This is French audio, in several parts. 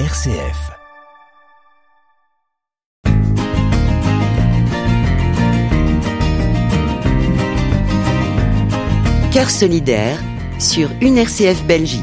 RCF. Cœur solidaire sur une RCF Belgique.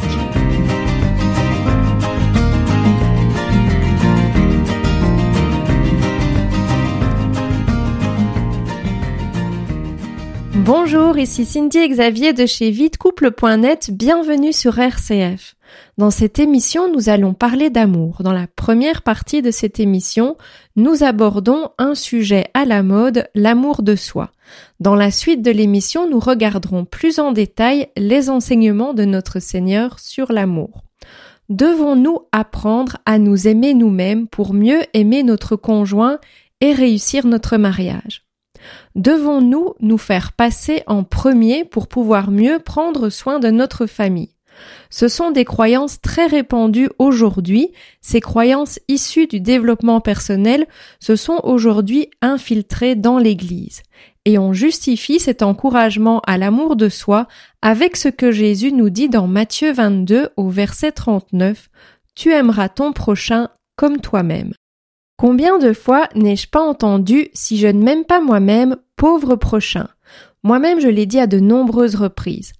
Bonjour, ici Cindy et Xavier de chez vitecouple.net, bienvenue sur RCF. Dans cette émission, nous allons parler d'amour. Dans la première partie de cette émission, nous abordons un sujet à la mode, l'amour de soi. Dans la suite de l'émission, nous regarderons plus en détail les enseignements de notre Seigneur sur l'amour. Devons-nous apprendre à nous aimer nous-mêmes pour mieux aimer notre conjoint et réussir notre mariage? Devons-nous nous faire passer en premier pour pouvoir mieux prendre soin de notre famille? Ce sont des croyances très répandues aujourd'hui. Ces croyances issues du développement personnel se sont aujourd'hui infiltrées dans l'Église. Et on justifie cet encouragement à l'amour de soi avec ce que Jésus nous dit dans Matthieu 22 au verset 39. Tu aimeras ton prochain comme toi-même. Combien de fois n'ai-je pas entendu si je ne m'aime pas moi-même, pauvre prochain Moi-même je l'ai dit à de nombreuses reprises.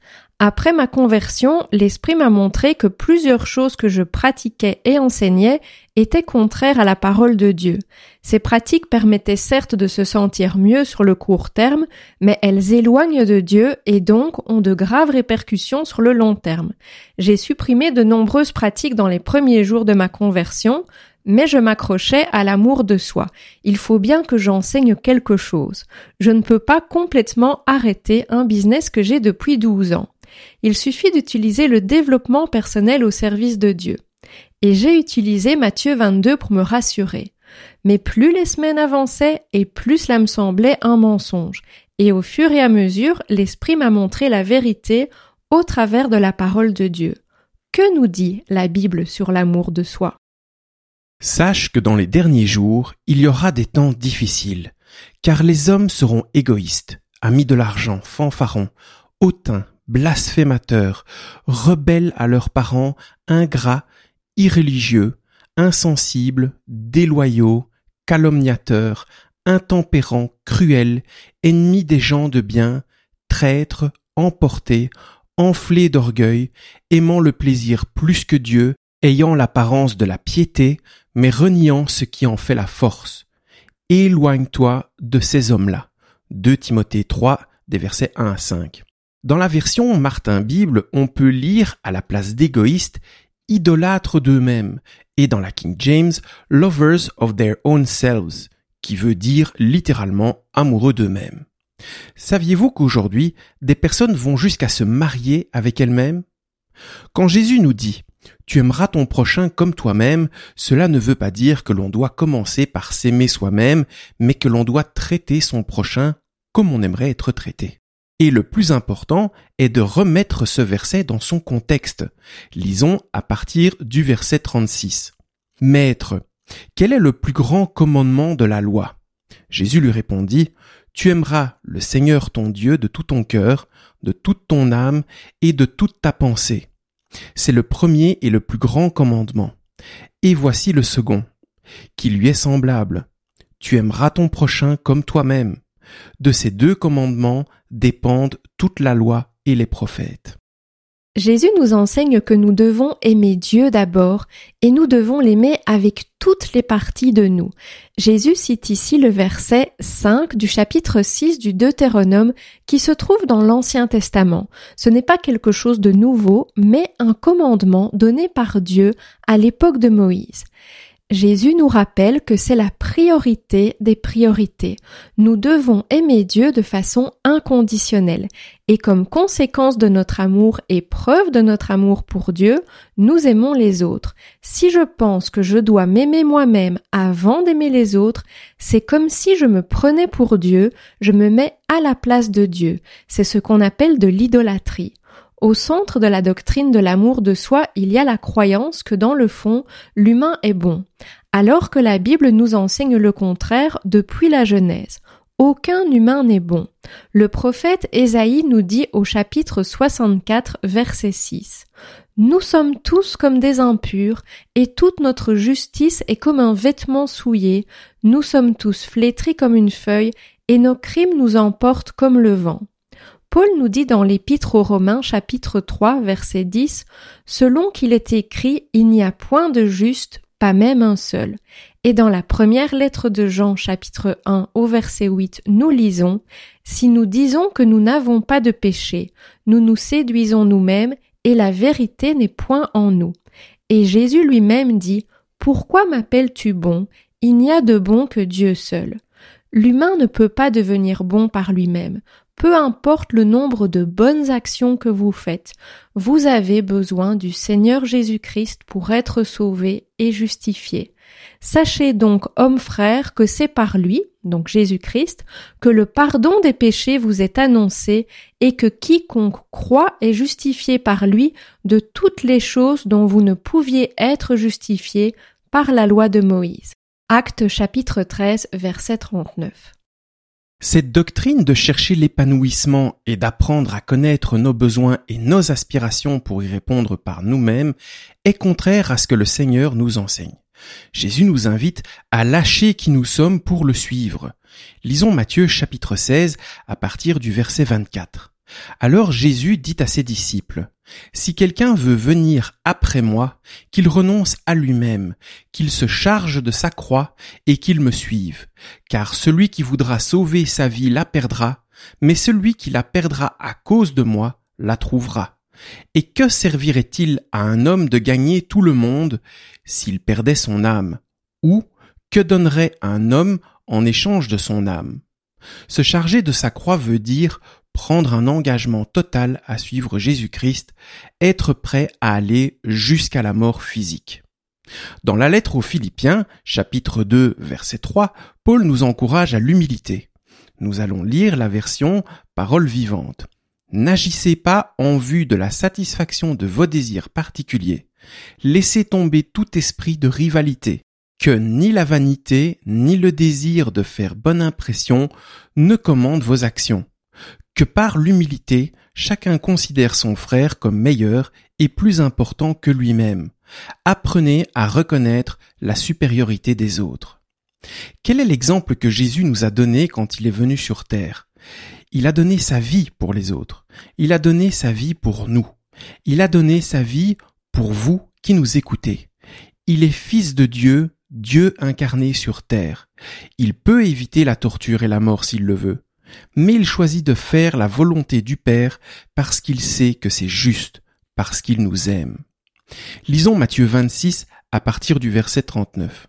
Après ma conversion, l'Esprit m'a montré que plusieurs choses que je pratiquais et enseignais étaient contraires à la parole de Dieu. Ces pratiques permettaient certes de se sentir mieux sur le court terme, mais elles éloignent de Dieu et donc ont de graves répercussions sur le long terme. J'ai supprimé de nombreuses pratiques dans les premiers jours de ma conversion, mais je m'accrochais à l'amour de soi. Il faut bien que j'enseigne quelque chose. Je ne peux pas complètement arrêter un business que j'ai depuis 12 ans. Il suffit d'utiliser le développement personnel au service de Dieu. Et j'ai utilisé Matthieu 22 pour me rassurer. Mais plus les semaines avançaient et plus cela me semblait un mensonge. Et au fur et à mesure, l'Esprit m'a montré la vérité au travers de la parole de Dieu. Que nous dit la Bible sur l'amour de soi? Sache que dans les derniers jours, il y aura des temps difficiles, car les hommes seront égoïstes, amis de l'argent, fanfarons, hautains, blasphémateurs, rebelles à leurs parents, ingrats, irréligieux, insensibles, déloyaux, calomniateurs, intempérants, cruels, ennemis des gens de bien, traîtres, emportés, enflés d'orgueil, aimant le plaisir plus que Dieu, ayant l'apparence de la piété, mais reniant ce qui en fait la force. Éloigne-toi de ces hommes-là. 2 Timothée 3, des versets 1 à 5. Dans la version Martin Bible, on peut lire à la place d'égoïstes idolâtres d'eux-mêmes, et dans la King James, lovers of their own selves, qui veut dire littéralement amoureux d'eux-mêmes. Saviez-vous qu'aujourd'hui, des personnes vont jusqu'à se marier avec elles-mêmes? Quand Jésus nous dit tu aimeras ton prochain comme toi-même, cela ne veut pas dire que l'on doit commencer par s'aimer soi-même, mais que l'on doit traiter son prochain comme on aimerait être traité. Et le plus important est de remettre ce verset dans son contexte. Lisons à partir du verset 36. Maître, quel est le plus grand commandement de la loi? Jésus lui répondit, Tu aimeras le Seigneur ton Dieu de tout ton cœur, de toute ton âme et de toute ta pensée. C'est le premier et le plus grand commandement. Et voici le second, qui lui est semblable. Tu aimeras ton prochain comme toi-même. De ces deux commandements dépendent toute la loi et les prophètes. Jésus nous enseigne que nous devons aimer Dieu d'abord et nous devons l'aimer avec toutes les parties de nous. Jésus cite ici le verset 5 du chapitre 6 du Deutéronome qui se trouve dans l'Ancien Testament. Ce n'est pas quelque chose de nouveau, mais un commandement donné par Dieu à l'époque de Moïse. Jésus nous rappelle que c'est la priorité des priorités. Nous devons aimer Dieu de façon inconditionnelle. Et comme conséquence de notre amour et preuve de notre amour pour Dieu, nous aimons les autres. Si je pense que je dois m'aimer moi-même avant d'aimer les autres, c'est comme si je me prenais pour Dieu, je me mets à la place de Dieu. C'est ce qu'on appelle de l'idolâtrie. Au centre de la doctrine de l'amour de soi, il y a la croyance que dans le fond, l'humain est bon, alors que la Bible nous enseigne le contraire depuis la Genèse. Aucun humain n'est bon. Le prophète Ésaïe nous dit au chapitre 64 verset 6 Nous sommes tous comme des impurs, et toute notre justice est comme un vêtement souillé, nous sommes tous flétris comme une feuille, et nos crimes nous emportent comme le vent. Paul nous dit dans l'Épître aux Romains chapitre 3 verset 10 Selon qu'il est écrit, il n'y a point de juste, pas même un seul. Et dans la première lettre de Jean chapitre 1 au verset 8, nous lisons Si nous disons que nous n'avons pas de péché, nous nous séduisons nous-mêmes et la vérité n'est point en nous. Et Jésus lui-même dit Pourquoi m'appelles-tu bon? Il n'y a de bon que Dieu seul. L'humain ne peut pas devenir bon par lui-même peu importe le nombre de bonnes actions que vous faites, vous avez besoin du Seigneur Jésus-Christ pour être sauvé et justifié. Sachez donc, homme frère, que c'est par lui, donc Jésus-Christ, que le pardon des péchés vous est annoncé et que quiconque croit est justifié par lui de toutes les choses dont vous ne pouviez être justifié par la loi de Moïse. Acte chapitre 13 verset 39. Cette doctrine de chercher l'épanouissement et d'apprendre à connaître nos besoins et nos aspirations pour y répondre par nous-mêmes est contraire à ce que le Seigneur nous enseigne. Jésus nous invite à lâcher qui nous sommes pour le suivre. Lisons Matthieu chapitre 16 à partir du verset 24. Alors Jésus dit à ses disciples, Si quelqu'un veut venir après moi, qu'il renonce à lui-même, qu'il se charge de sa croix et qu'il me suive, car celui qui voudra sauver sa vie la perdra, mais celui qui la perdra à cause de moi la trouvera. Et que servirait-il à un homme de gagner tout le monde s'il perdait son âme? Ou que donnerait un homme en échange de son âme Se charger de sa croix veut dire prendre un engagement total à suivre Jésus-Christ, être prêt à aller jusqu'à la mort physique. Dans la lettre aux Philippiens, chapitre 2, verset 3, Paul nous encourage à l'humilité. Nous allons lire la version parole vivante. N'agissez pas en vue de la satisfaction de vos désirs particuliers. Laissez tomber tout esprit de rivalité, que ni la vanité, ni le désir de faire bonne impression ne commandent vos actions que par l'humilité, chacun considère son frère comme meilleur et plus important que lui-même. Apprenez à reconnaître la supériorité des autres. Quel est l'exemple que Jésus nous a donné quand il est venu sur terre? Il a donné sa vie pour les autres. Il a donné sa vie pour nous. Il a donné sa vie pour vous qui nous écoutez. Il est fils de Dieu, Dieu incarné sur terre. Il peut éviter la torture et la mort s'il le veut mais il choisit de faire la volonté du Père parce qu'il sait que c'est juste, parce qu'il nous aime. Lisons Matthieu 26 à partir du verset 39.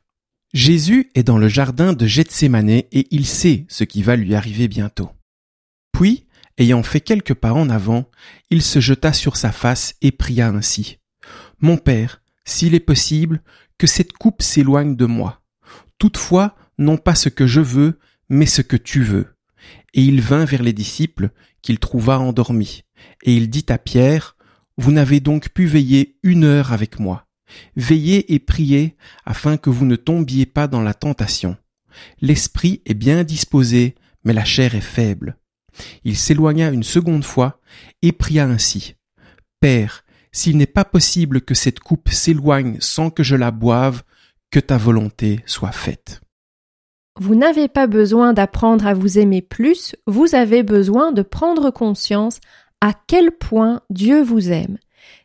Jésus est dans le jardin de Gethsemane et il sait ce qui va lui arriver bientôt. Puis, ayant fait quelques pas en avant, il se jeta sur sa face et pria ainsi. Mon Père, s'il est possible, que cette coupe s'éloigne de moi. Toutefois, non pas ce que je veux, mais ce que tu veux. Et il vint vers les disciples qu'il trouva endormis. Et il dit à Pierre, Vous n'avez donc pu veiller une heure avec moi. Veillez et priez afin que vous ne tombiez pas dans la tentation. L'esprit est bien disposé, mais la chair est faible. Il s'éloigna une seconde fois et pria ainsi. Père, s'il n'est pas possible que cette coupe s'éloigne sans que je la boive, que ta volonté soit faite. Vous n'avez pas besoin d'apprendre à vous aimer plus, vous avez besoin de prendre conscience à quel point Dieu vous aime.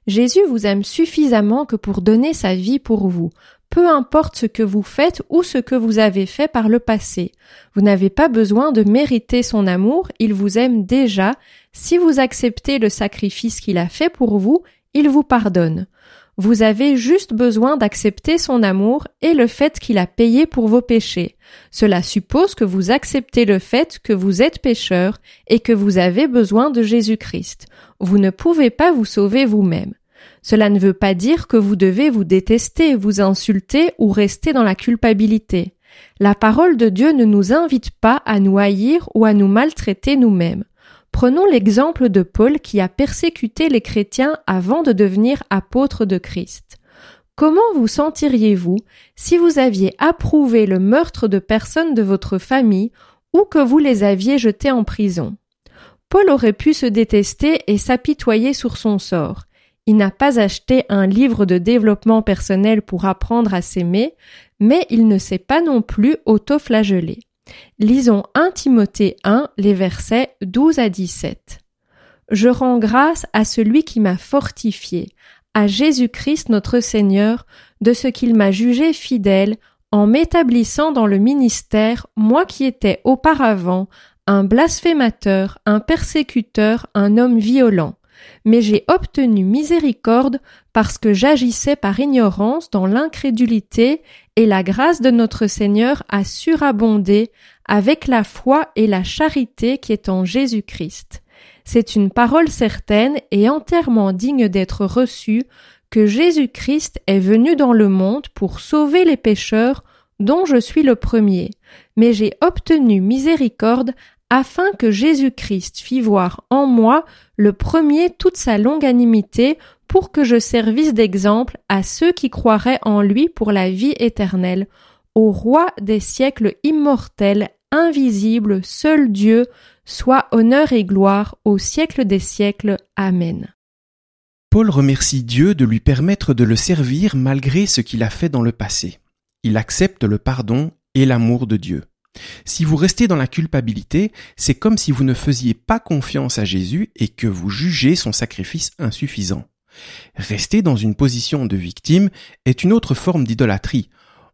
Jésus vous aime suffisamment que pour donner sa vie pour vous, peu importe ce que vous faites ou ce que vous avez fait par le passé. Vous n'avez pas besoin de mériter son amour, il vous aime déjà. Si vous acceptez le sacrifice qu'il a fait pour vous, il vous pardonne. Vous avez juste besoin d'accepter son amour et le fait qu'il a payé pour vos péchés. Cela suppose que vous acceptez le fait que vous êtes pécheur et que vous avez besoin de Jésus-Christ. Vous ne pouvez pas vous sauver vous-même. Cela ne veut pas dire que vous devez vous détester, vous insulter ou rester dans la culpabilité. La parole de Dieu ne nous invite pas à nous haïr ou à nous maltraiter nous-mêmes. Prenons l'exemple de Paul qui a persécuté les chrétiens avant de devenir apôtre de Christ. Comment vous sentiriez-vous si vous aviez approuvé le meurtre de personnes de votre famille ou que vous les aviez jetés en prison? Paul aurait pu se détester et s'apitoyer sur son sort. Il n'a pas acheté un livre de développement personnel pour apprendre à s'aimer, mais il ne s'est pas non plus auto-flagellé. Lisons 1 Timothée 1, les versets 12 à 17. Je rends grâce à celui qui m'a fortifié, à Jésus-Christ notre Seigneur, de ce qu'il m'a jugé fidèle en m'établissant dans le ministère, moi qui étais auparavant un blasphémateur, un persécuteur, un homme violent. Mais j'ai obtenu miséricorde parce que j'agissais par ignorance dans l'incrédulité et la grâce de notre Seigneur a surabondé avec la foi et la charité qui est en Jésus-Christ. C'est une parole certaine et entièrement digne d'être reçue que Jésus-Christ est venu dans le monde pour sauver les pécheurs dont je suis le premier, mais j'ai obtenu miséricorde afin que Jésus-Christ fît voir en moi le premier toute sa longanimité pour que je servisse d'exemple à ceux qui croiraient en lui pour la vie éternelle, au roi des siècles immortels, invisible, seul Dieu, soit honneur et gloire au siècle des siècles. Amen. Paul remercie Dieu de lui permettre de le servir malgré ce qu'il a fait dans le passé. Il accepte le pardon et l'amour de Dieu. Si vous restez dans la culpabilité, c'est comme si vous ne faisiez pas confiance à Jésus et que vous jugez son sacrifice insuffisant. Rester dans une position de victime est une autre forme d'idolâtrie.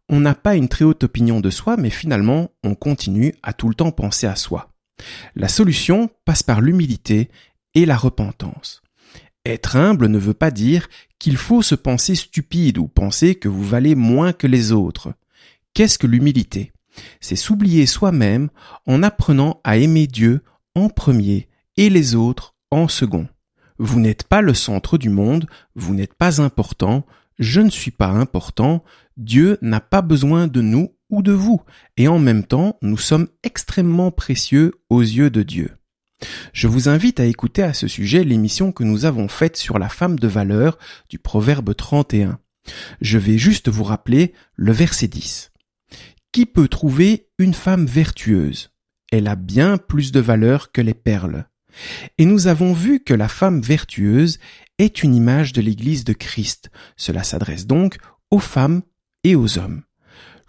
On n'a pas une très haute opinion de soi, mais finalement, on continue à tout le temps penser à soi. La solution passe par l'humilité et la repentance. Être humble ne veut pas dire qu'il faut se penser stupide ou penser que vous valez moins que les autres. Qu'est-ce que l'humilité? C'est s'oublier soi-même en apprenant à aimer Dieu en premier et les autres en second. Vous n'êtes pas le centre du monde, vous n'êtes pas important, je ne suis pas important, Dieu n'a pas besoin de nous ou de vous, et en même temps nous sommes extrêmement précieux aux yeux de Dieu. Je vous invite à écouter à ce sujet l'émission que nous avons faite sur la femme de valeur du Proverbe 31. Je vais juste vous rappeler le verset 10. Qui peut trouver une femme vertueuse? Elle a bien plus de valeur que les perles. Et nous avons vu que la femme vertueuse est une image de l'Église de Christ. Cela s'adresse donc aux femmes et aux hommes.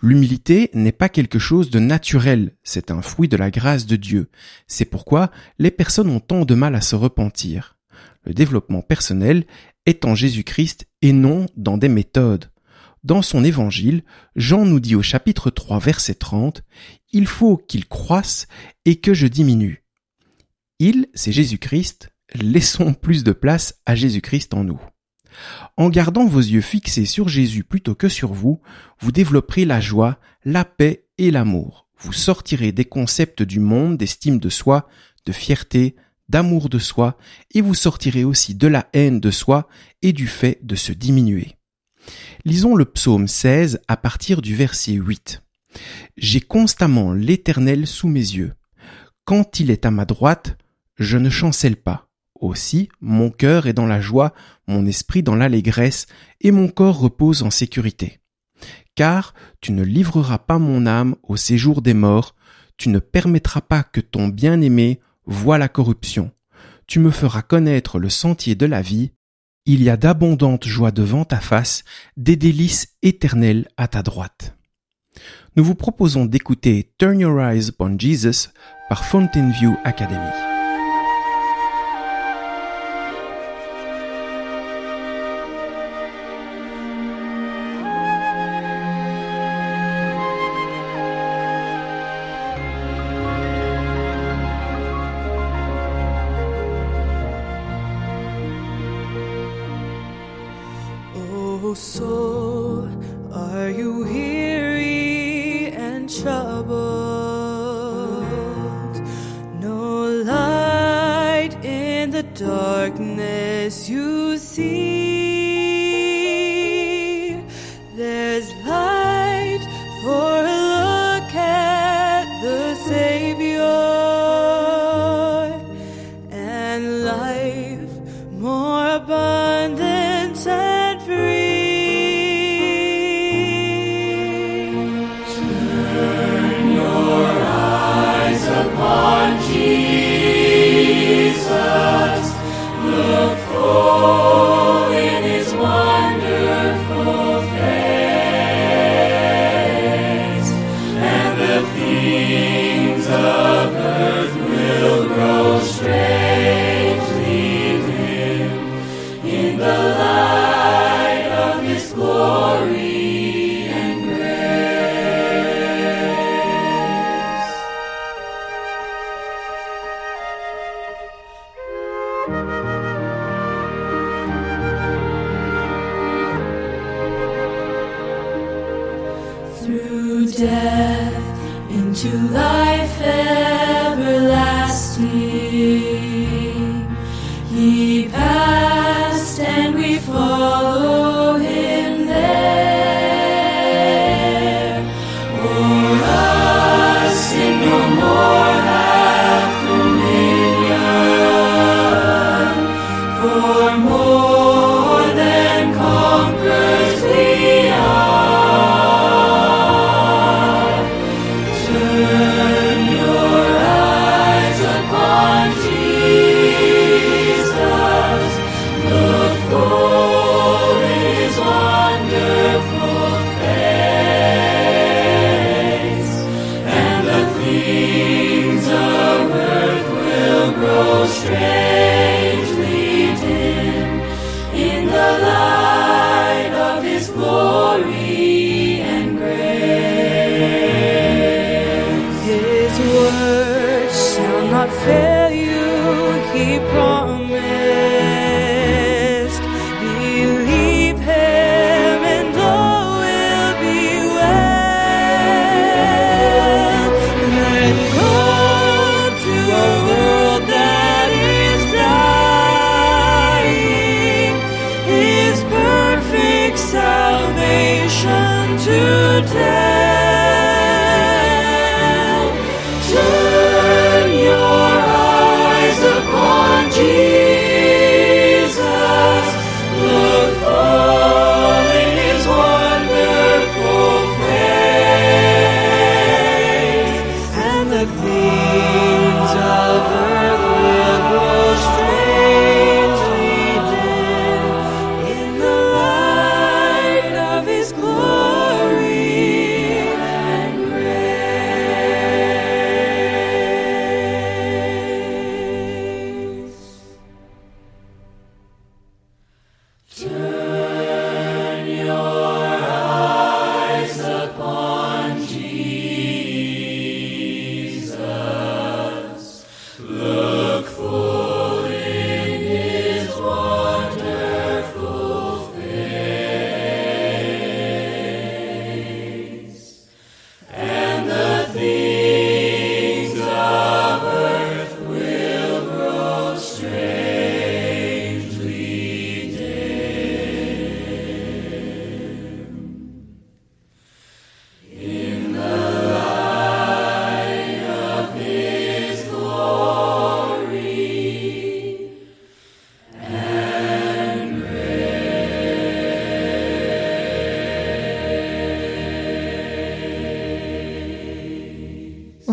L'humilité n'est pas quelque chose de naturel, c'est un fruit de la grâce de Dieu. C'est pourquoi les personnes ont tant de mal à se repentir. Le développement personnel est en Jésus-Christ et non dans des méthodes. Dans son évangile, Jean nous dit au chapitre 3 verset 30, Il faut qu'il croisse et que je diminue. Il, c'est Jésus-Christ, laissons plus de place à Jésus-Christ en nous. En gardant vos yeux fixés sur Jésus plutôt que sur vous, vous développerez la joie, la paix et l'amour. Vous sortirez des concepts du monde d'estime de soi, de fierté, d'amour de soi, et vous sortirez aussi de la haine de soi et du fait de se diminuer. Lisons le psaume 16 à partir du verset 8. J'ai constamment l'Éternel sous mes yeux. Quand il est à ma droite, je ne chancelle pas. Aussi, mon cœur est dans la joie, mon esprit dans l'allégresse, et mon corps repose en sécurité. Car tu ne livreras pas mon âme au séjour des morts, tu ne permettras pas que ton bien-aimé voie la corruption. Tu me feras connaître le sentier de la vie, il y a d'abondantes joies devant ta face, des délices éternelles à ta droite. Nous vous proposons d'écouter Turn Your Eyes Upon Jesus par Fountain View Academy.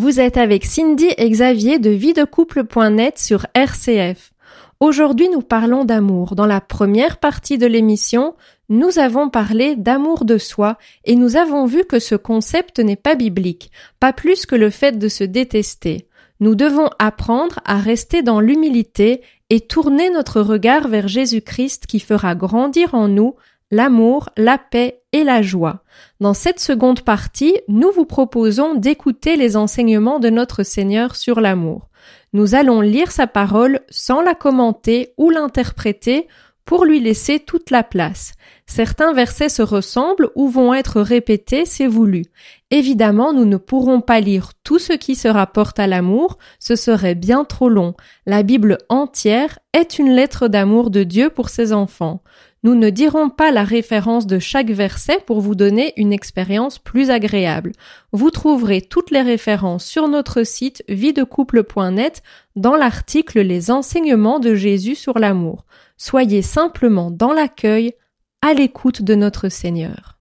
Vous êtes avec Cindy et Xavier de videcouple.net sur RCF. Aujourd'hui, nous parlons d'amour. Dans la première partie de l'émission, nous avons parlé d'amour de soi et nous avons vu que ce concept n'est pas biblique, pas plus que le fait de se détester. Nous devons apprendre à rester dans l'humilité et tourner notre regard vers Jésus-Christ qui fera grandir en nous l'amour, la paix et la joie. Dans cette seconde partie, nous vous proposons d'écouter les enseignements de notre Seigneur sur l'amour. Nous allons lire sa parole sans la commenter ou l'interpréter pour lui laisser toute la place. Certains versets se ressemblent ou vont être répétés, c'est voulu. Évidemment, nous ne pourrons pas lire tout ce qui se rapporte à l'amour, ce serait bien trop long. La Bible entière est une lettre d'amour de Dieu pour ses enfants. Nous ne dirons pas la référence de chaque verset pour vous donner une expérience plus agréable. Vous trouverez toutes les références sur notre site videcouple.net dans l'article Les enseignements de Jésus sur l'amour. Soyez simplement dans l'accueil, à l'écoute de notre Seigneur.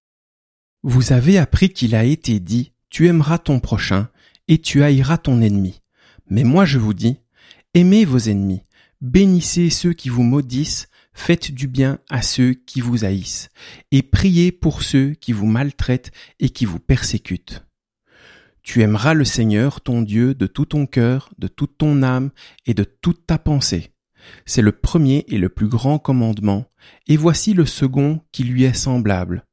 Vous avez appris qu'il a été dit Tu aimeras ton prochain et tu haïras ton ennemi. Mais moi je vous dis Aimez vos ennemis, bénissez ceux qui vous maudissent, faites du bien à ceux qui vous haïssent, et priez pour ceux qui vous maltraitent et qui vous persécutent. Tu aimeras le Seigneur ton Dieu de tout ton cœur, de toute ton âme et de toute ta pensée. C'est le premier et le plus grand commandement, et voici le second qui lui est semblable.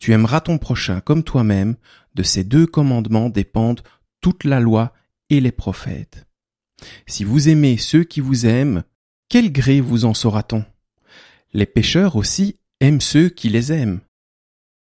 Tu aimeras ton prochain comme toi-même, de ces deux commandements dépendent toute la loi et les prophètes. Si vous aimez ceux qui vous aiment, quel gré vous en saura-t-on Les pécheurs aussi aiment ceux qui les aiment.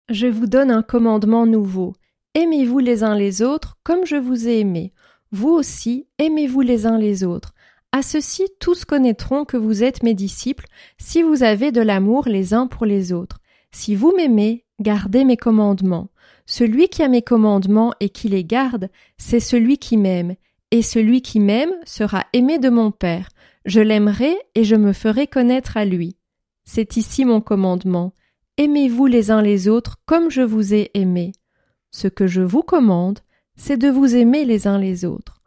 Je vous donne un commandement nouveau. Aimez-vous les uns les autres comme je vous ai aimé. Vous aussi, aimez-vous les uns les autres. À ceci, tous connaîtront que vous êtes mes disciples si vous avez de l'amour les uns pour les autres. Si vous m'aimez, gardez mes commandements. Celui qui a mes commandements et qui les garde, c'est celui qui m'aime. Et celui qui m'aime sera aimé de mon Père. Je l'aimerai et je me ferai connaître à lui. C'est ici mon commandement. Aimez-vous les uns les autres comme je vous ai aimé. Ce que je vous commande, c'est de vous aimer les uns les autres.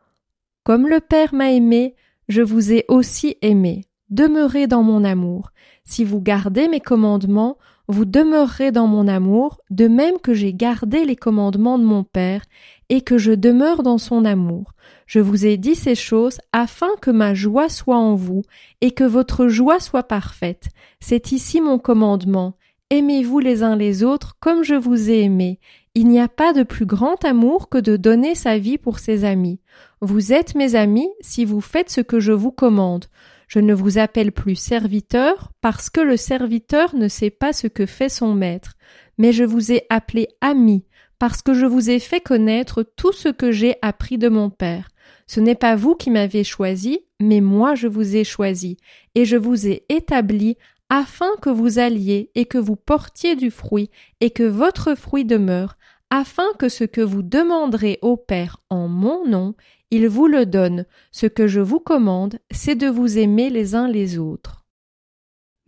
Comme le Père m'a aimé, je vous ai aussi aimé. Demeurez dans mon amour. Si vous gardez mes commandements, vous demeurerez dans mon amour, de même que j'ai gardé les commandements de mon Père, et que je demeure dans son amour. Je vous ai dit ces choses afin que ma joie soit en vous, et que votre joie soit parfaite. C'est ici mon commandement. Aimez-vous les uns les autres comme je vous ai aimé. Il n'y a pas de plus grand amour que de donner sa vie pour ses amis. Vous êtes mes amis si vous faites ce que je vous commande. Je ne vous appelle plus serviteur parce que le serviteur ne sait pas ce que fait son maître, mais je vous ai appelé ami parce que je vous ai fait connaître tout ce que j'ai appris de mon Père. Ce n'est pas vous qui m'avez choisi, mais moi je vous ai choisi, et je vous ai établi afin que vous alliez et que vous portiez du fruit, et que votre fruit demeure, afin que ce que vous demanderez au Père en mon nom, il vous le donne. Ce que je vous commande, c'est de vous aimer les uns les autres.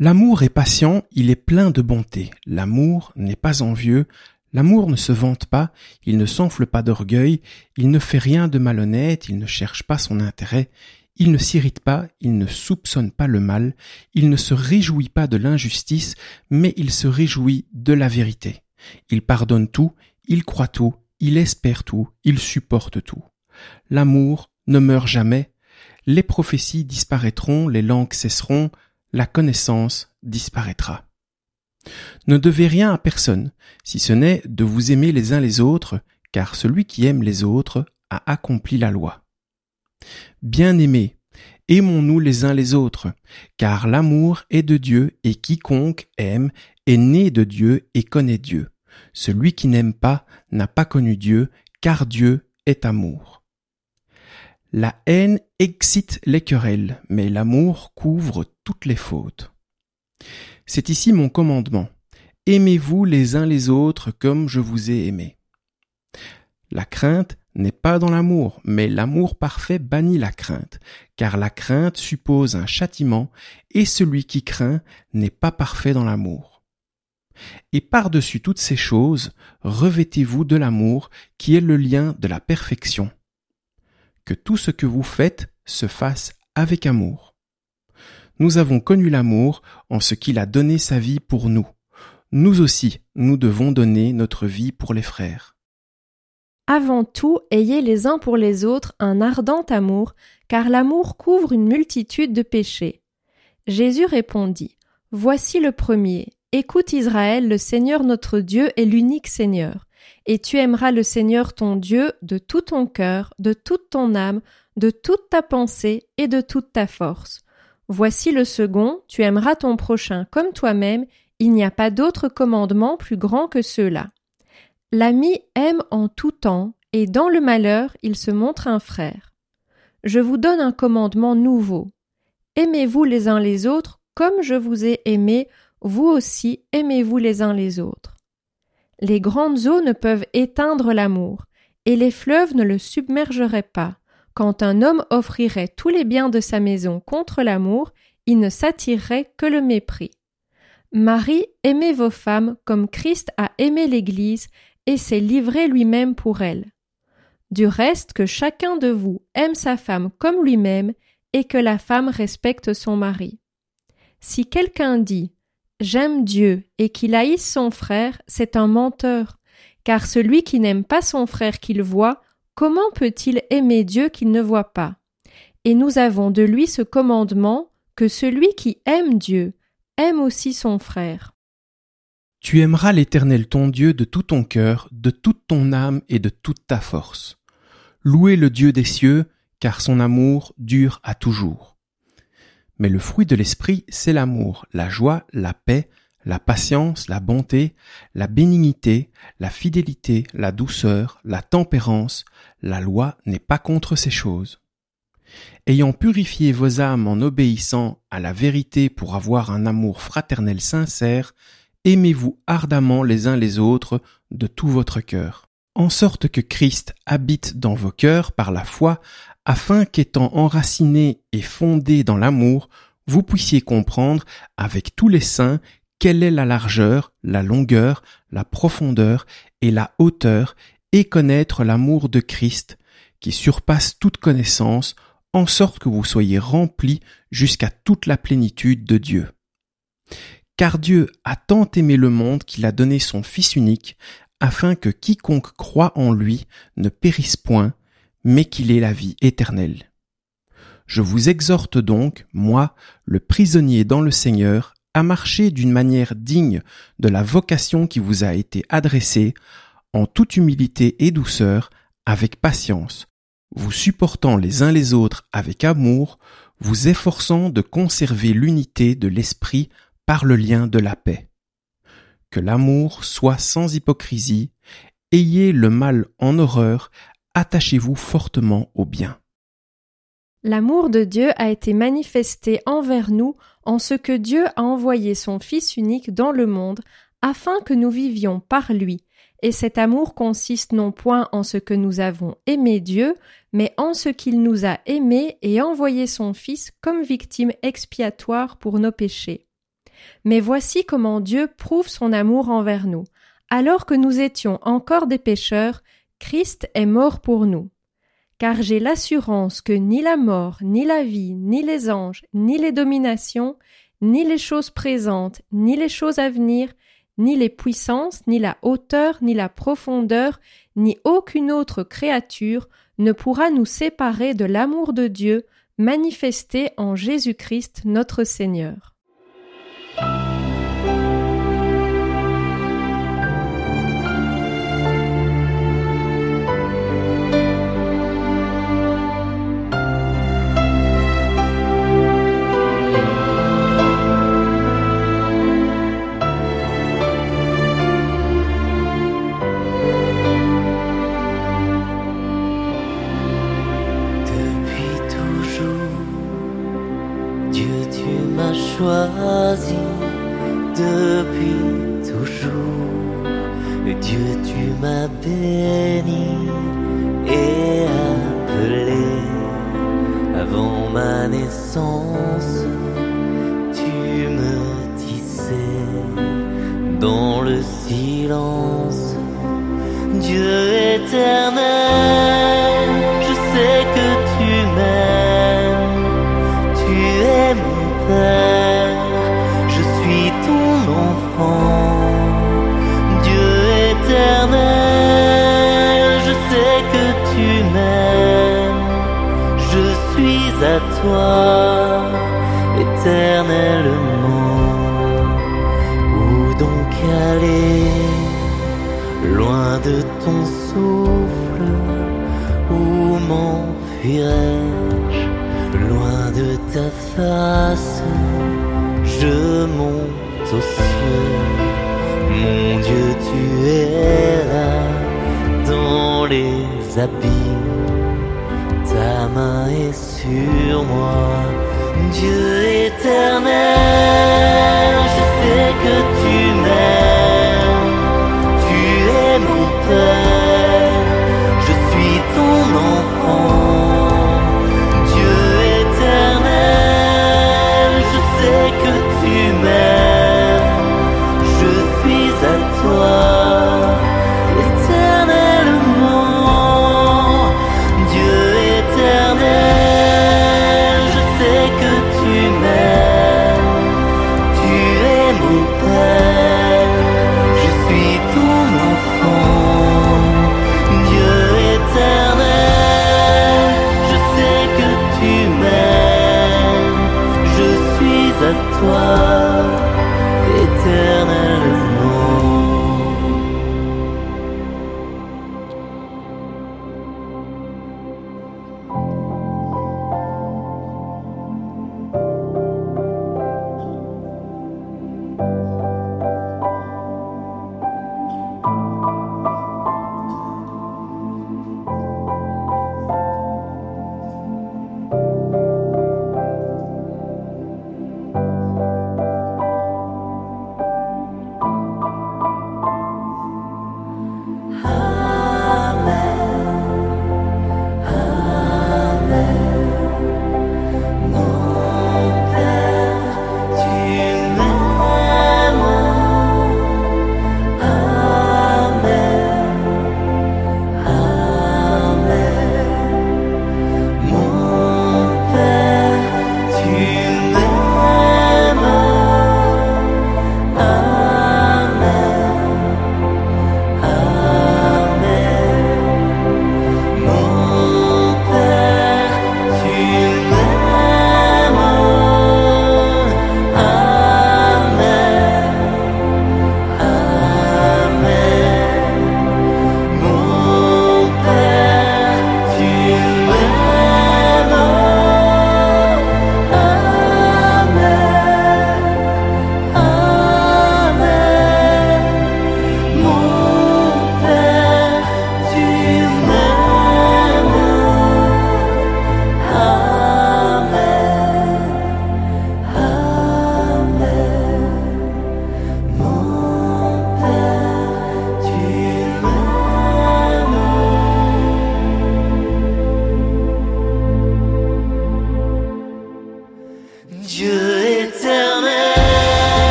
L'amour est patient, il est plein de bonté. L'amour n'est pas envieux, l'amour ne se vante pas, il ne s'enfle pas d'orgueil, il ne fait rien de malhonnête, il ne cherche pas son intérêt, il ne s'irrite pas, il ne soupçonne pas le mal, il ne se réjouit pas de l'injustice, mais il se réjouit de la vérité. Il pardonne tout, il croit tout, il espère tout, il supporte tout. L'amour ne meurt jamais, les prophéties disparaîtront, les langues cesseront, la connaissance disparaîtra. Ne devez rien à personne, si ce n'est de vous aimer les uns les autres, car celui qui aime les autres a accompli la loi. Bien-aimés, aimons-nous les uns les autres, car l'amour est de Dieu, et quiconque aime est né de Dieu et connaît Dieu. Celui qui n'aime pas n'a pas connu Dieu, car Dieu est amour. La haine excite les querelles, mais l'amour couvre toutes les fautes. C'est ici mon commandement. Aimez-vous les uns les autres comme je vous ai aimé. La crainte n'est pas dans l'amour, mais l'amour parfait bannit la crainte, car la crainte suppose un châtiment, et celui qui craint n'est pas parfait dans l'amour. Et par-dessus toutes ces choses, revêtez-vous de l'amour, qui est le lien de la perfection que tout ce que vous faites se fasse avec amour. Nous avons connu l'amour en ce qu'il a donné sa vie pour nous. Nous aussi, nous devons donner notre vie pour les frères. Avant tout, ayez les uns pour les autres un ardent amour, car l'amour couvre une multitude de péchés. Jésus répondit, Voici le premier. Écoute Israël, le Seigneur notre Dieu est l'unique Seigneur et tu aimeras le Seigneur ton Dieu de tout ton cœur, de toute ton âme, de toute ta pensée et de toute ta force. Voici le second, tu aimeras ton prochain comme toi-même, il n'y a pas d'autre commandement plus grand que ceux-là. L'ami aime en tout temps, et dans le malheur il se montre un frère. Je vous donne un commandement nouveau. Aimez-vous les uns les autres comme je vous ai aimé, vous aussi aimez-vous les uns les autres. Les grandes eaux ne peuvent éteindre l'amour, et les fleuves ne le submergeraient pas. Quand un homme offrirait tous les biens de sa maison contre l'amour, il ne s'attirerait que le mépris. Marie, aimez vos femmes comme Christ a aimé l'Église et s'est livré lui-même pour elle. Du reste que chacun de vous aime sa femme comme lui-même et que la femme respecte son mari. Si quelqu'un dit J'aime Dieu et qu'il haïsse son frère, c'est un menteur, car celui qui n'aime pas son frère qu'il voit, comment peut-il aimer Dieu qu'il ne voit pas? Et nous avons de lui ce commandement que celui qui aime Dieu aime aussi son frère. Tu aimeras l'Éternel ton Dieu de tout ton cœur, de toute ton âme et de toute ta force. Louez le Dieu des cieux, car son amour dure à toujours. Mais le fruit de l'esprit, c'est l'amour, la joie, la paix, la patience, la bonté, la bénignité, la fidélité, la douceur, la tempérance, la loi n'est pas contre ces choses. Ayant purifié vos âmes en obéissant à la vérité pour avoir un amour fraternel sincère, aimez-vous ardemment les uns les autres de tout votre cœur, en sorte que Christ habite dans vos cœurs par la foi, afin qu'étant enraciné et fondé dans l'amour, vous puissiez comprendre avec tous les saints quelle est la largeur, la longueur, la profondeur et la hauteur, et connaître l'amour de Christ, qui surpasse toute connaissance, en sorte que vous soyez remplis jusqu'à toute la plénitude de Dieu. Car Dieu a tant aimé le monde qu'il a donné son Fils unique, afin que quiconque croit en lui ne périsse point, mais qu'il ait la vie éternelle. Je vous exhorte donc, moi, le prisonnier dans le Seigneur, à marcher d'une manière digne de la vocation qui vous a été adressée, en toute humilité et douceur, avec patience, vous supportant les uns les autres avec amour, vous efforçant de conserver l'unité de l'esprit par le lien de la paix. Que l'amour soit sans hypocrisie, ayez le mal en horreur, attachez-vous fortement au bien. L'amour de Dieu a été manifesté envers nous en ce que Dieu a envoyé son Fils unique dans le monde afin que nous vivions par lui. Et cet amour consiste non point en ce que nous avons aimé Dieu, mais en ce qu'il nous a aimés et envoyé son Fils comme victime expiatoire pour nos péchés. Mais voici comment Dieu prouve son amour envers nous. Alors que nous étions encore des pécheurs, Christ est mort pour nous car j'ai l'assurance que ni la mort, ni la vie, ni les anges, ni les dominations, ni les choses présentes, ni les choses à venir, ni les puissances, ni la hauteur, ni la profondeur, ni aucune autre créature ne pourra nous séparer de l'amour de Dieu manifesté en Jésus-Christ notre Seigneur. Mon Dieu, tu es là, dans les abîmes. Ta main est sur moi, Dieu éternel, je sais que tu m'aimes. Tu es mon Père, je suis ton enfant.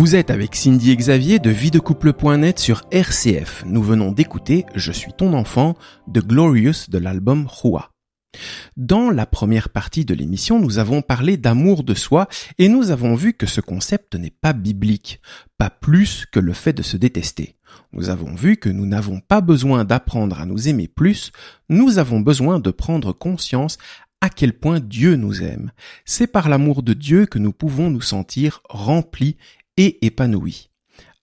Vous êtes avec Cindy Xavier de videcouple.net sur RCF. Nous venons d'écouter Je suis ton enfant de Glorious de l'album Roi. Dans la première partie de l'émission, nous avons parlé d'amour de soi et nous avons vu que ce concept n'est pas biblique, pas plus que le fait de se détester. Nous avons vu que nous n'avons pas besoin d'apprendre à nous aimer plus, nous avons besoin de prendre conscience à quel point Dieu nous aime. C'est par l'amour de Dieu que nous pouvons nous sentir remplis et épanouis.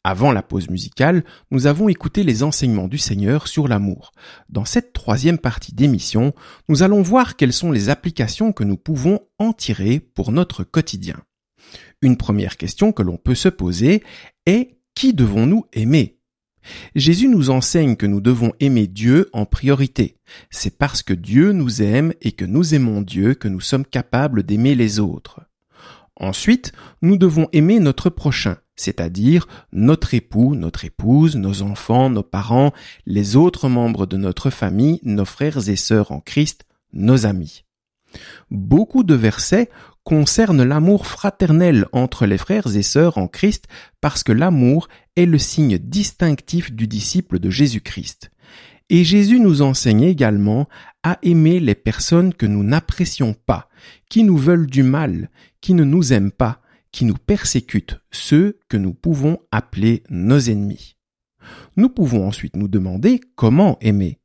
Avant la pause musicale, nous avons écouté les enseignements du Seigneur sur l'amour. Dans cette troisième partie d'émission, nous allons voir quelles sont les applications que nous pouvons en tirer pour notre quotidien. Une première question que l'on peut se poser est qui devons-nous aimer? Jésus nous enseigne que nous devons aimer Dieu en priorité. C'est parce que Dieu nous aime et que nous aimons Dieu que nous sommes capables d'aimer les autres. Ensuite, nous devons aimer notre prochain, c'est-à-dire notre époux, notre épouse, nos enfants, nos parents, les autres membres de notre famille, nos frères et sœurs en Christ, nos amis. Beaucoup de versets concernent l'amour fraternel entre les frères et sœurs en Christ parce que l'amour est le signe distinctif du disciple de Jésus-Christ. Et Jésus nous enseigne également à aimer les personnes que nous n'apprécions pas, qui nous veulent du mal, qui ne nous aiment pas, qui nous persécutent, ceux que nous pouvons appeler nos ennemis. Nous pouvons ensuite nous demander comment aimer.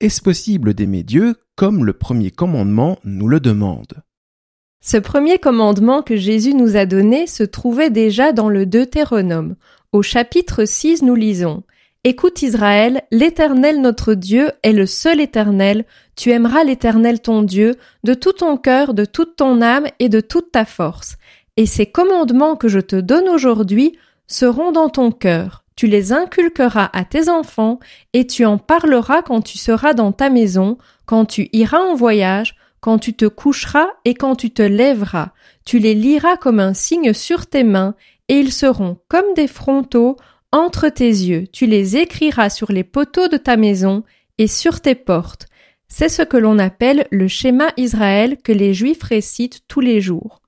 Est-ce possible d'aimer Dieu comme le premier commandement nous le demande? Ce premier commandement que Jésus nous a donné se trouvait déjà dans le Deutéronome. Au chapitre 6, nous lisons Écoute Israël, l'Éternel notre Dieu est le seul Éternel, tu aimeras l'Éternel ton Dieu de tout ton cœur, de toute ton âme et de toute ta force. Et ces commandements que je te donne aujourd'hui seront dans ton cœur. Tu les inculqueras à tes enfants et tu en parleras quand tu seras dans ta maison, quand tu iras en voyage, quand tu te coucheras et quand tu te lèveras. Tu les liras comme un signe sur tes mains et ils seront comme des frontaux entre tes yeux. Tu les écriras sur les poteaux de ta maison et sur tes portes. C'est ce que l'on appelle le schéma Israël que les Juifs récitent tous les jours.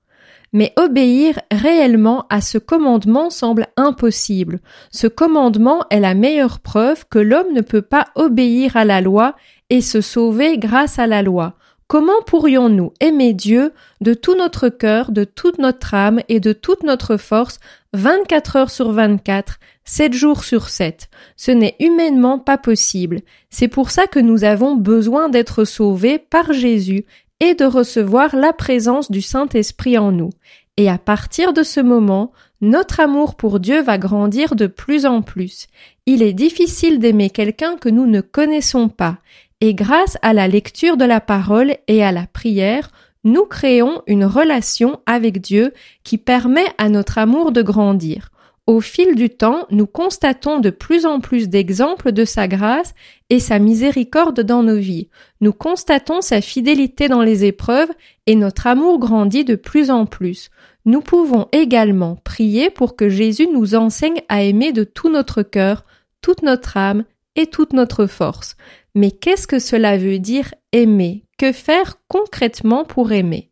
Mais obéir réellement à ce commandement semble impossible. Ce commandement est la meilleure preuve que l'homme ne peut pas obéir à la loi et se sauver grâce à la loi. Comment pourrions-nous aimer Dieu de tout notre cœur, de toute notre âme et de toute notre force 24 heures sur 24, 7 jours sur 7 Ce n'est humainement pas possible. C'est pour ça que nous avons besoin d'être sauvés par Jésus et de recevoir la présence du Saint-Esprit en nous. Et à partir de ce moment, notre amour pour Dieu va grandir de plus en plus. Il est difficile d'aimer quelqu'un que nous ne connaissons pas, et grâce à la lecture de la parole et à la prière, nous créons une relation avec Dieu qui permet à notre amour de grandir. Au fil du temps, nous constatons de plus en plus d'exemples de sa grâce et sa miséricorde dans nos vies. Nous constatons sa fidélité dans les épreuves et notre amour grandit de plus en plus. Nous pouvons également prier pour que Jésus nous enseigne à aimer de tout notre cœur, toute notre âme et toute notre force. Mais qu'est-ce que cela veut dire aimer? Que faire concrètement pour aimer?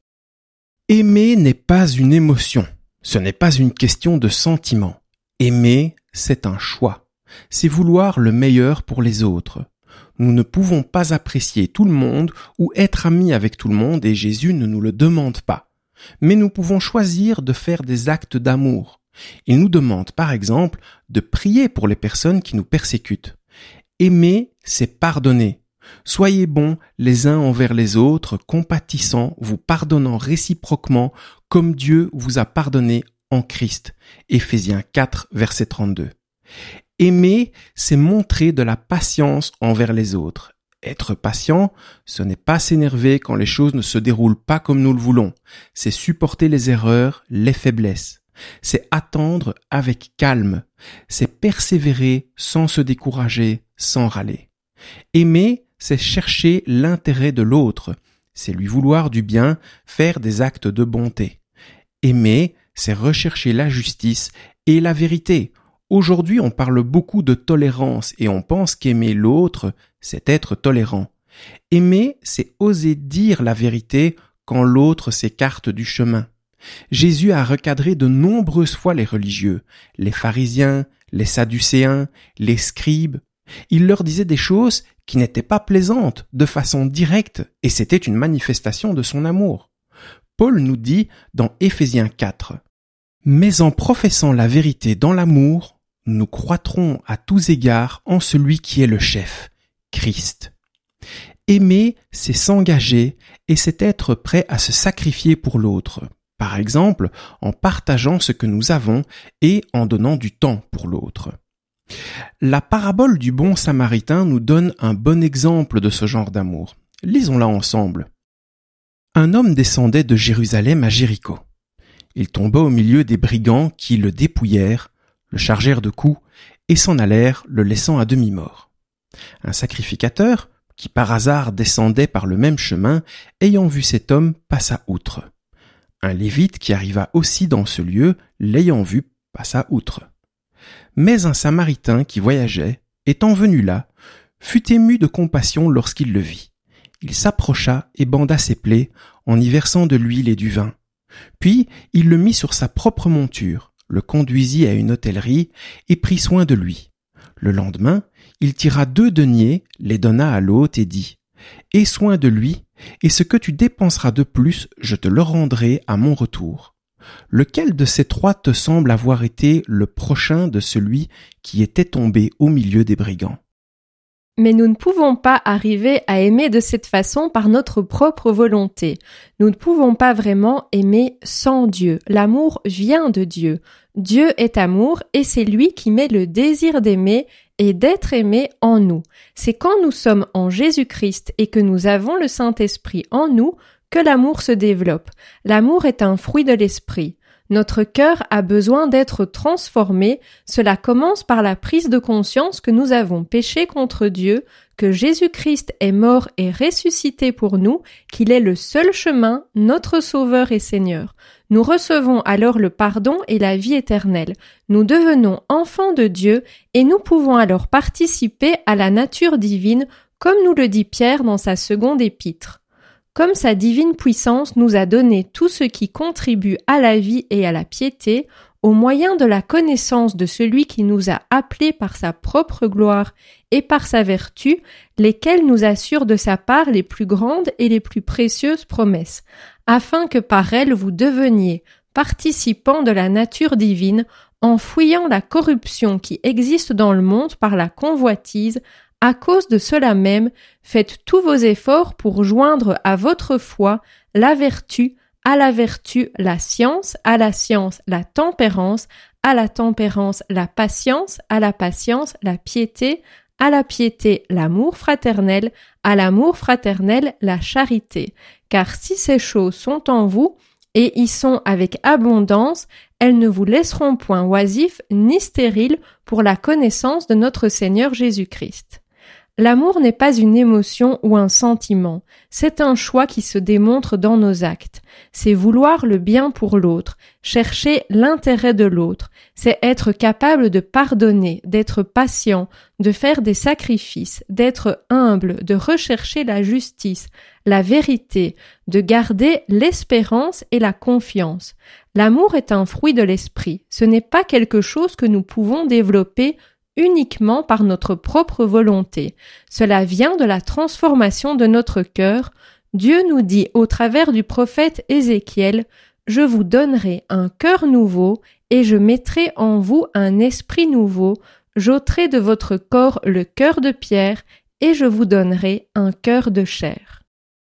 Aimer n'est pas une émotion, ce n'est pas une question de sentiment. Aimer, c'est un choix. C'est vouloir le meilleur pour les autres. Nous ne pouvons pas apprécier tout le monde ou être amis avec tout le monde et Jésus ne nous le demande pas. Mais nous pouvons choisir de faire des actes d'amour. Il nous demande par exemple de prier pour les personnes qui nous persécutent. Aimer, c'est pardonner. Soyez bons les uns envers les autres, compatissants, vous pardonnant réciproquement, comme Dieu vous a pardonné en Christ. Éphésiens 4, verset 32. Aimer, c'est montrer de la patience envers les autres. Être patient, ce n'est pas s'énerver quand les choses ne se déroulent pas comme nous le voulons. C'est supporter les erreurs, les faiblesses. C'est attendre avec calme. C'est persévérer sans se décourager, sans râler. Aimer, c'est chercher l'intérêt de l'autre. C'est lui vouloir du bien, faire des actes de bonté. Aimer, c'est rechercher la justice et la vérité. Aujourd'hui, on parle beaucoup de tolérance et on pense qu'aimer l'autre, c'est être tolérant. Aimer, c'est oser dire la vérité quand l'autre s'écarte du chemin. Jésus a recadré de nombreuses fois les religieux, les pharisiens, les sadducéens, les scribes. Il leur disait des choses qui n'étaient pas plaisantes de façon directe et c'était une manifestation de son amour. Paul nous dit dans Éphésiens 4 Mais en professant la vérité dans l'amour, nous croîtrons à tous égards en celui qui est le chef, Christ. Aimer, c'est s'engager et c'est être prêt à se sacrifier pour l'autre, par exemple en partageant ce que nous avons et en donnant du temps pour l'autre. La parabole du bon samaritain nous donne un bon exemple de ce genre d'amour. Lisons-la ensemble. Un homme descendait de Jérusalem à Jéricho. Il tomba au milieu des brigands qui le dépouillèrent, le chargèrent de coups et s'en allèrent, le laissant à demi-mort. Un sacrificateur, qui par hasard descendait par le même chemin, ayant vu cet homme, passa outre. Un lévite qui arriva aussi dans ce lieu, l'ayant vu, passa outre. Mais un samaritain qui voyageait, étant venu là, fut ému de compassion lorsqu'il le vit. Il s'approcha et banda ses plaies en y versant de l'huile et du vin. Puis il le mit sur sa propre monture, le conduisit à une hôtellerie et prit soin de lui. Le lendemain, il tira deux deniers, les donna à l'hôte et dit Aie soin de lui, et ce que tu dépenseras de plus, je te le rendrai à mon retour. Lequel de ces trois te semble avoir été le prochain de celui qui était tombé au milieu des brigands? Mais nous ne pouvons pas arriver à aimer de cette façon par notre propre volonté. Nous ne pouvons pas vraiment aimer sans Dieu. L'amour vient de Dieu. Dieu est amour et c'est lui qui met le désir d'aimer et d'être aimé en nous. C'est quand nous sommes en Jésus-Christ et que nous avons le Saint-Esprit en nous que l'amour se développe. L'amour est un fruit de l'Esprit. Notre cœur a besoin d'être transformé. Cela commence par la prise de conscience que nous avons péché contre Dieu, que Jésus-Christ est mort et ressuscité pour nous, qu'il est le seul chemin, notre Sauveur et Seigneur. Nous recevons alors le pardon et la vie éternelle. Nous devenons enfants de Dieu et nous pouvons alors participer à la nature divine, comme nous le dit Pierre dans sa seconde épître. Comme sa divine puissance nous a donné tout ce qui contribue à la vie et à la piété, au moyen de la connaissance de celui qui nous a appelés par sa propre gloire et par sa vertu, lesquels nous assurent de sa part les plus grandes et les plus précieuses promesses, afin que par elles vous deveniez participants de la nature divine, en fouillant la corruption qui existe dans le monde par la convoitise, à cause de cela même, faites tous vos efforts pour joindre à votre foi la vertu, à la vertu la science, à la science la tempérance, à la tempérance la patience, à la patience la piété, à la piété l'amour fraternel, à l'amour fraternel la charité. Car si ces choses sont en vous, et y sont avec abondance, elles ne vous laisseront point oisifs ni stériles pour la connaissance de notre Seigneur Jésus-Christ. L'amour n'est pas une émotion ou un sentiment, c'est un choix qui se démontre dans nos actes. C'est vouloir le bien pour l'autre, chercher l'intérêt de l'autre, c'est être capable de pardonner, d'être patient, de faire des sacrifices, d'être humble, de rechercher la justice, la vérité, de garder l'espérance et la confiance. L'amour est un fruit de l'esprit, ce n'est pas quelque chose que nous pouvons développer uniquement par notre propre volonté. Cela vient de la transformation de notre cœur. Dieu nous dit au travers du prophète Ézéchiel, Je vous donnerai un cœur nouveau, et je mettrai en vous un esprit nouveau, j'ôterai de votre corps le cœur de pierre, et je vous donnerai un cœur de chair.